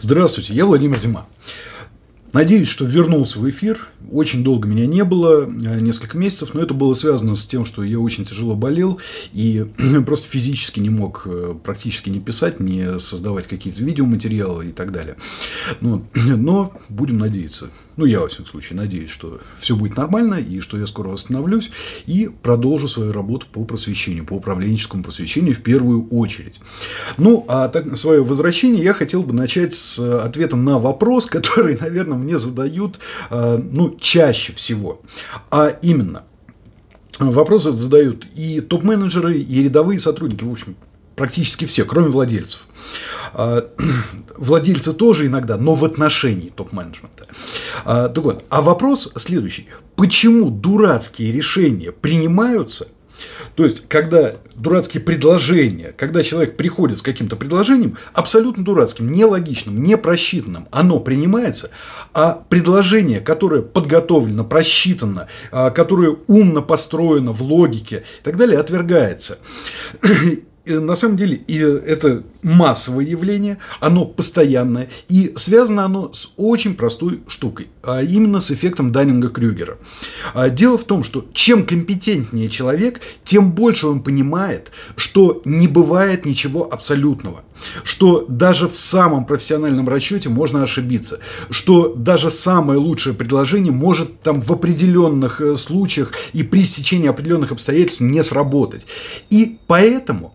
Здравствуйте, я Владимир Зима. Надеюсь, что вернулся в эфир. Очень долго меня не было, э, несколько месяцев, но это было связано с тем, что я очень тяжело болел и просто физически не мог э, практически не писать, не создавать какие-то видеоматериалы и так далее. Но, но будем надеяться, ну я во всяком случае надеюсь, что все будет нормально и что я скоро восстановлюсь и продолжу свою работу по просвещению, по управленческому просвещению в первую очередь. Ну, а так, свое возвращение я хотел бы начать с ответа на вопрос, который, наверное, мне задают э, ну, чаще всего. А именно, вопросы задают и топ-менеджеры, и рядовые сотрудники, в общем, практически все, кроме владельцев. А, владельцы тоже иногда, но в отношении топ-менеджмента. А, так вот, а вопрос следующий. Почему дурацкие решения принимаются – то есть, когда дурацкие предложения, когда человек приходит с каким-то предложением, абсолютно дурацким, нелогичным, непросчитанным, оно принимается, а предложение, которое подготовлено, просчитано, а, которое умно построено в логике и так далее, отвергается на самом деле и это массовое явление, оно постоянное, и связано оно с очень простой штукой, а именно с эффектом Даннинга-Крюгера. А дело в том, что чем компетентнее человек, тем больше он понимает, что не бывает ничего абсолютного, что даже в самом профессиональном расчете можно ошибиться, что даже самое лучшее предложение может там в определенных э, случаях и при стечении определенных обстоятельств не сработать. И поэтому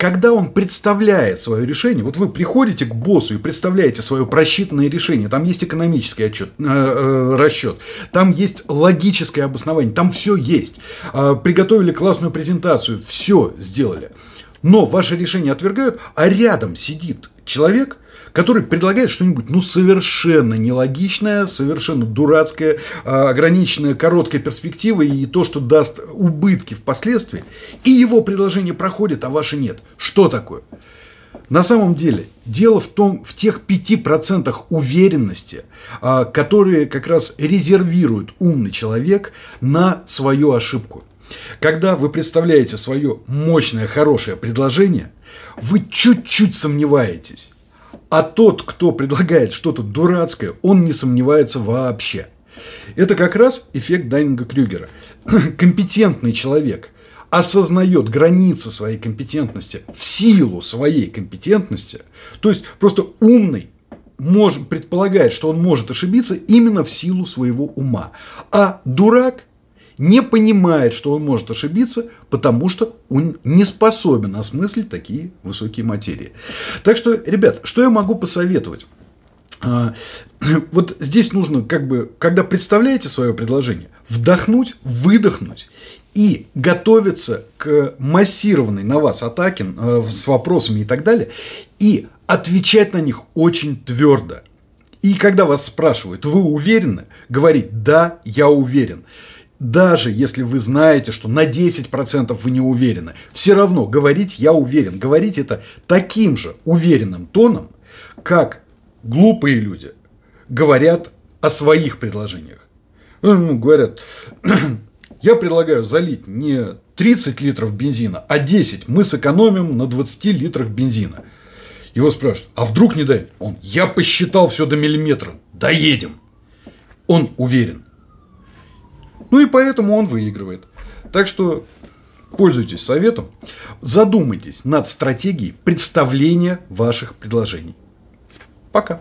когда он представляет свое решение, вот вы приходите к боссу и представляете свое просчитанное решение, там есть экономический отчет, э, э, расчет, там есть логическое обоснование, там все есть. Э, приготовили классную презентацию, все сделали. Но ваше решение отвергают, а рядом сидит человек, который предлагает что-нибудь, ну, совершенно нелогичное, совершенно дурацкое, а, ограниченное короткой перспективой и то, что даст убытки впоследствии, и его предложение проходит, а ваше нет. Что такое? На самом деле, дело в том, в тех 5% уверенности, а, которые как раз резервирует умный человек на свою ошибку. Когда вы представляете свое мощное, хорошее предложение, вы чуть-чуть сомневаетесь. А тот, кто предлагает что-то дурацкое, он не сомневается вообще. Это как раз эффект Дайнинга-Крюгера. Компетентный человек осознает границы своей компетентности в силу своей компетентности, то есть просто умный может, предполагает, что он может ошибиться именно в силу своего ума. А дурак не понимает, что он может ошибиться, потому что он не способен осмыслить такие высокие материи. Так что, ребят, что я могу посоветовать? А, вот здесь нужно, как бы, когда представляете свое предложение, вдохнуть, выдохнуть и готовиться к массированной на вас атаке э, с вопросами и так далее, и отвечать на них очень твердо. И когда вас спрашивают, вы уверены, говорить «да, я уверен» даже если вы знаете, что на 10% вы не уверены, все равно говорить «я уверен». Говорить это таким же уверенным тоном, как глупые люди говорят о своих предложениях. Ну, ну говорят, я предлагаю залить не 30 литров бензина, а 10. Мы сэкономим на 20 литрах бензина. Его спрашивают, а вдруг не дай? Он, я посчитал все до миллиметра. Доедем. Он уверен. Ну и поэтому он выигрывает. Так что пользуйтесь советом, задумайтесь над стратегией представления ваших предложений. Пока.